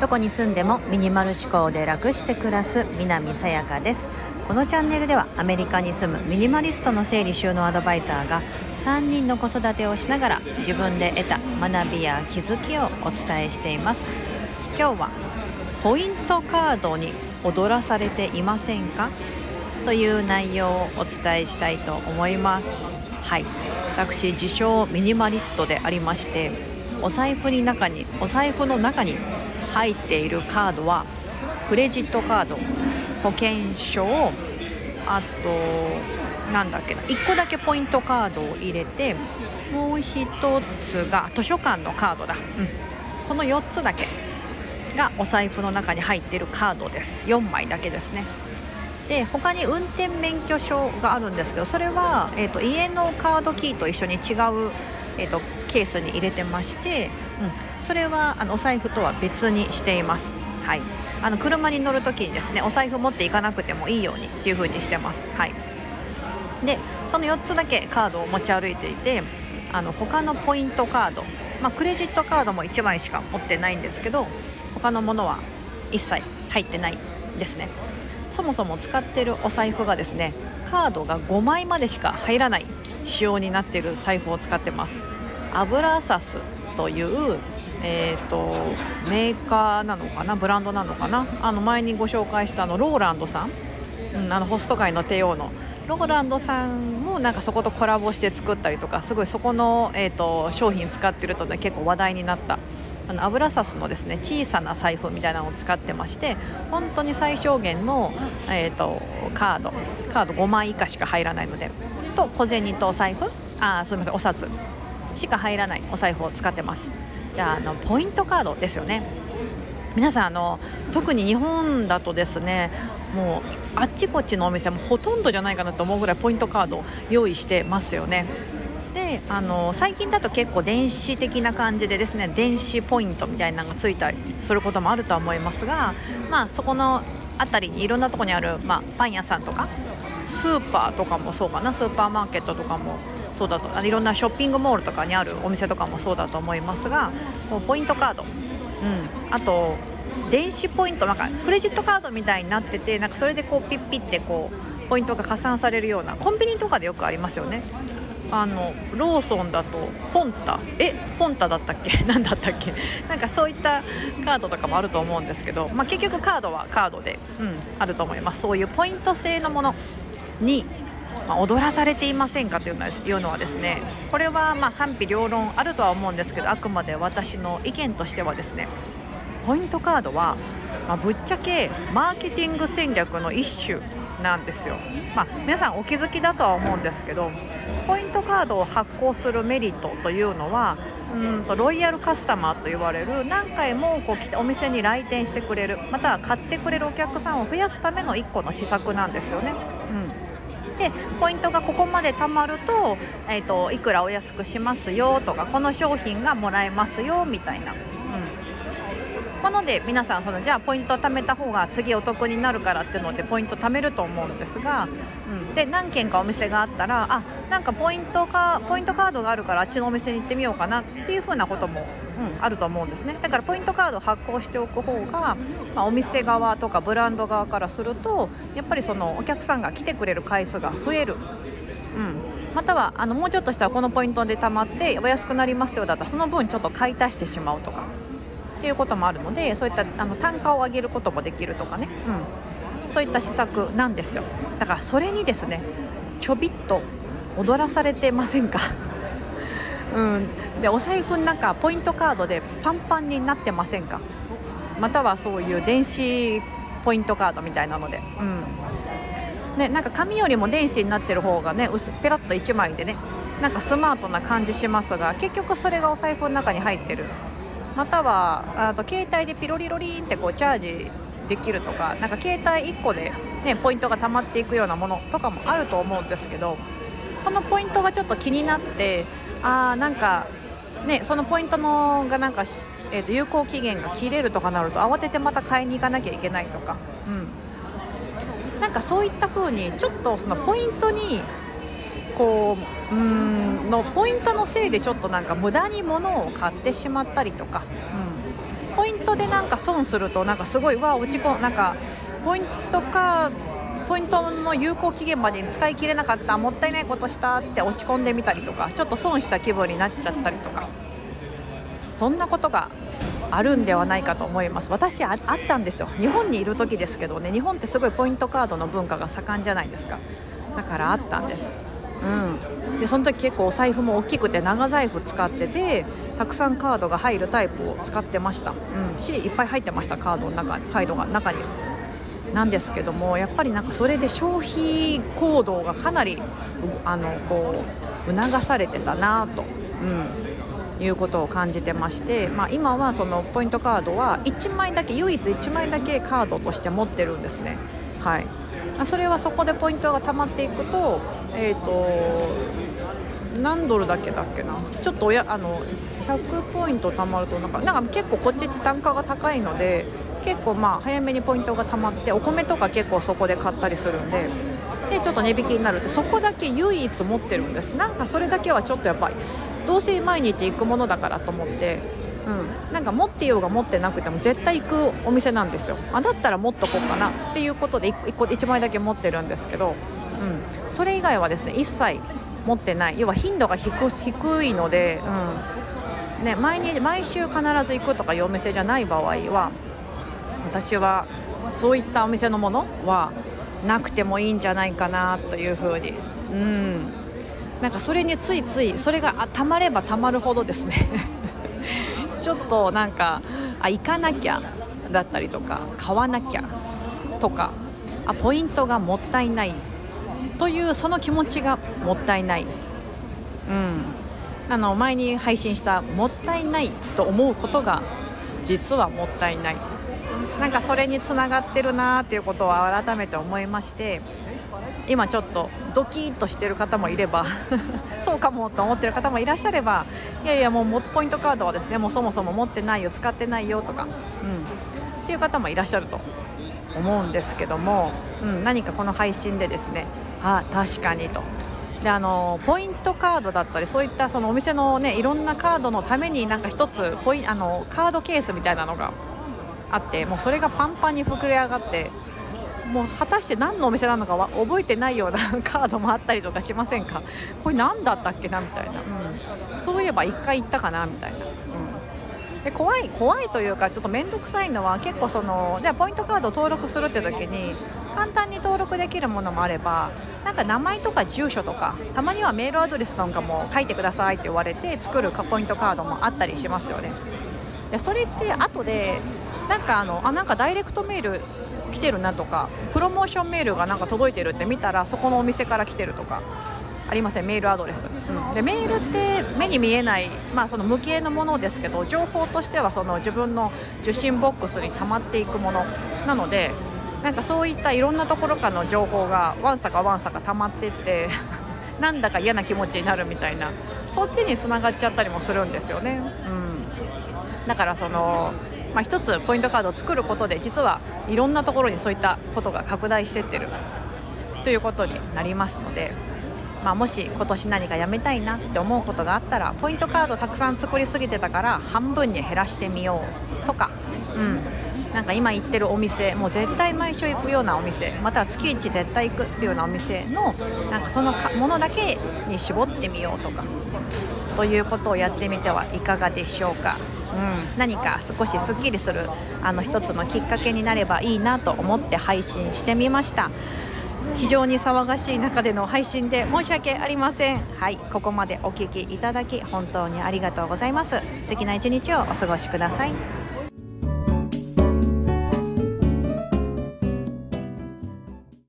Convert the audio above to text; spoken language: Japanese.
どこに住んでもミニマル思考で楽して暮らす南さやかです。このチャンネルではアメリカに住むミニマリストの整理収納アドバイザーが3人の子育てをしながら自分で得た学びや気づきをお伝えしています。今日はポイントカードに踊らされていませんか？という内容をお伝えしたいと思います。はい。私自称ミニマリストでありましてお財布に中にお財布の中に入っているカードはクレジットカード保険証あとなんだっけな1個だけポイントカードを入れてもう1つが図書館のカードだ、うん、この4つだけがお財布の中に入っているカードです。4枚だけですね。で他に運転免許証があるんですけどそれは、えーと、家のカードキーと一緒に違う、えーとケースに入れてまして、うん、それはあのお財布とは別にしています。はい、あの車に乗るときにですねお財布持っていかなくてもいいようにっていう風にしてます。はい、でその4つだけカードを持ち歩いていてあの他のポイントカード、まあ、クレジットカードも1枚しか持ってないんですけど他のものは一切入ってないですねそもそも使ってるお財布がですねカードが5枚までしか入らない仕様になっている財布を使ってます。アブラサスというえーと、メーカーなのかな？ブランドなのかな？あの前にご紹介したのローランドさん、うん、あのホスト界の帝王の。ローランドさんもなんかそことコラボして作ったりとかすごいそこの、えーと、商品使ってると、ね、結構話題になった。あの油サスのですね小さな財布みたいなのを使ってまして本当に最小限の、えーと、カードカード5枚以下しか入らないのでと小銭とお財布あすみませんお札しか入らないお財布を使ってます。じゃああのポイントカードですよね皆さんあの特に日本だとですねもうあっちこっちのお店もほとんどじゃないかなと思うぐらいポイントカード用意してますよねであの最近だと結構電子的な感じでですね電子ポイントみたいなのがついたりすることもあるとは思いますが、まあ、そこの辺りにいろんなとこにある、まあ、パン屋さんとかスーパーとかもそうかなスーパーマーケットとかもそうだといろんなショッピングモールとかにあるお店とかもそうだと思いますがポイントカード、うん、あと電子ポイントなんかクレジットカードみたいになっててなんかそれでこうピッピッてこうポイントが加算されるようなコンビニとかでよくありますよね。あのローソンだとポンタ。えポンタだったっけ？何だったっけ？なんかそういったカードとかもあると思うんですけど、まあ、結局カードはカードで、うん、あると思います。そういうポイント制のものにまあ、踊らされていませんかというのはいうのはですねこれはま賛否両論あるとは思うんですけどあくまで私の意見としてはですねポイントカードは、まあ、ぶっちゃけマーケティング戦略の一種なんですよ、まあ、皆さんお気づきだとは思うんですけどポイントカードを発行するメリットというのはうんとロイヤルカスタマーと言われる何回もこうお店に来店してくれるまたは買ってくれるお客さんを増やすための1個の施策なんですよね。うんでポイントがここまで貯まると,、えーと、いくらお安くしますよとかこの商品がもらえますよみたいな。もので皆さんそのじゃあポイントを貯めた方が次お得になるからっていうのでポイント貯めると思うんですが、うん、で何軒かお店があったらあなんかポイントかポイントカードがあるからあっちのお店に行ってみようかなっていうふうなこともうん、あると思うんですね。だからポイントカード発行しておく方が、まあ、お店側とかブランド側からするとやっぱりそのお客さんが来てくれる回数が増える、うん、またはあのもうちょっとしたらこのポイントで貯まってお安くなりますよだったらその分ちょっと買い足してしまうとか。ていうこともあるのでそういったあの単価を上げることもできるとかね、うん、そういった施策なんですよ。だからそれにですねちょびっと踊らされてませんか？うん、でお財布の中ポイントカードでパンパンになってませんか？またはそういう電子ポイントカードみたいなので、うん。ね、なんか紙よりも電子になってる方がね薄ペラッと1枚でねなんかスマートな感じしますが結局それがお財布の中に入ってる。またはあと携帯でピロリロリンってこうチャージできるとかなんか携帯1個で、ね、ポイントが溜まっていくようなものとかもあると思うんですけどこのポイントがちょっと気になってあなんかねそのポイントのがなんか、えーと、有効期限が切れるとかなると慌ててまた買いに行かなきゃいけないとか、うん、なんかそういった風にちょっとそのポイントにこううんのポイントのせいでちょっとなんか無駄に物を買ってしまったりとか、うん、ポイントでなんか損するとなんかすごいわ落ち込なんかポイントかポイントの有効期限までに使い切れなかったもったいないことしたって落ち込んでみたりとかちょっと損した気分になっちゃったりとかそんなことがあるんではないかと思います。私あったんですよ。日本にいる時ですけどね日本ってすごいポイントカードの文化が盛んじゃないですか。だからあったんです。うん。でその時結構お財布も大きくて長財布使っててたくさんカードが入るタイプを使ってました、うん、しいっぱい入ってましたカードの中カードが中に。なんですけどもやっぱりなんかそれで消費行動がかなりあのこう促されてたなと、うん、いうことを感じてまして、まあ、今はそのポイントカードは1枚だけ唯一1枚だけカードとして持ってるんですね。はい。それはそこでポイントが貯まっていくと,、えーと、何ドルだけだっけな。ちょっとおやあの100ポイント貯まるとなんかなんか結構こっち単価が高いので結構まあ早めにポイントが貯まってお米とか結構そこで買ったりするんででちょっと値引きになる。ってそこだけ唯一持ってるんです。なんかそれだけはちょっとやっぱりどうせ毎日行くものだからと思ってうん、なんか持ってようが持ってなくても絶対行くお店なんですよ。あだったら持っとこうかな。っていうことで 1, 個1枚だけ持ってるんですけど、うん、それ以外はですね一切持ってない。要は頻度が低いので、うん。ね、毎日毎週必ず行くとかいうお店じゃない場合は私はそういったお店のものはなくてもいいんじゃないかなというふうに、うん、なんかそれについついそれがたまればたまるほどですね。ちょっとなんかあ行かなきゃだったりとか買わなきゃとかあポイントがもったいないというその気持ちがもったいない、うん、あの前に配信したもったいないと思うことが実はもったいない。なんかそれにつながってるなっていうことを改めて思いまして今ちょっとドキッとしてる方もいれば そうかもと思ってる方もいらっしゃればいやいやもうポイントカードはですねもうそもそも持ってないよ使ってないよとか、うん、っていう方もいらっしゃると思うんですけども、うん、何かこの配信でですねあ確かにと。であのポイントカードだったりそういったそのお店のねいろんなカードのためになんか一つポイあのカードケースみたいなのがあってもうそれがパンパンに膨れ上がってもう果たして何のお店なのかは覚えてないような カードもあったりとかしませんか？これ何だったっけなみたいな、うん、そういえば1回行ったかなみたいな、で怖い怖いというかちょっと面倒くさいのは結構そのじゃポイントカードを登録するって時に簡単に登録できるものもあればなんか名前とか住所とかたまにはメールアドレスなんかも書いてくださいって言われて作るポイントカードもあったりしますよね。でそれって後でなんかあのあなんかダイレクトメール来てるなとかプロモーションメールがなんか届いてるって見たらそこのお店から来てるとかありません。メールアドレス、うん、でメールって目に見えない、まあ、その無形のものですけど情報としてはその自分の受信ボックスに溜まっていくもの。なのでなんかそういったいろんなところからの情報がわんさかわんさか溜まってって なんだか嫌な気持ちになるみたいなそっちにつながっちゃったりもするんですよね。うん、だからそのまあ、1つポイントカードを作ることで実はいろんなところにそういったことが拡大していってるということになりますので、まあ、もし今年何かやめたいなって思うことがあったらポイントカードたくさん作りすぎてたから半分に減らしてみようとか、うん、なんか今行ってるお店もう絶対毎週行くようなお店または月1絶対行くっていうようなお店のなんかそのものだけに絞ってみようとかということをやってみてはいかがでしょうか。うん、何か少しすっきりするあの一つのきっかけになればいいなと思って配信してみました。非常に騒がしい中での配信で申し訳ありません。はいここまでお聴きいただき本当にありがとうございます。素敵な一日をお過ごしください。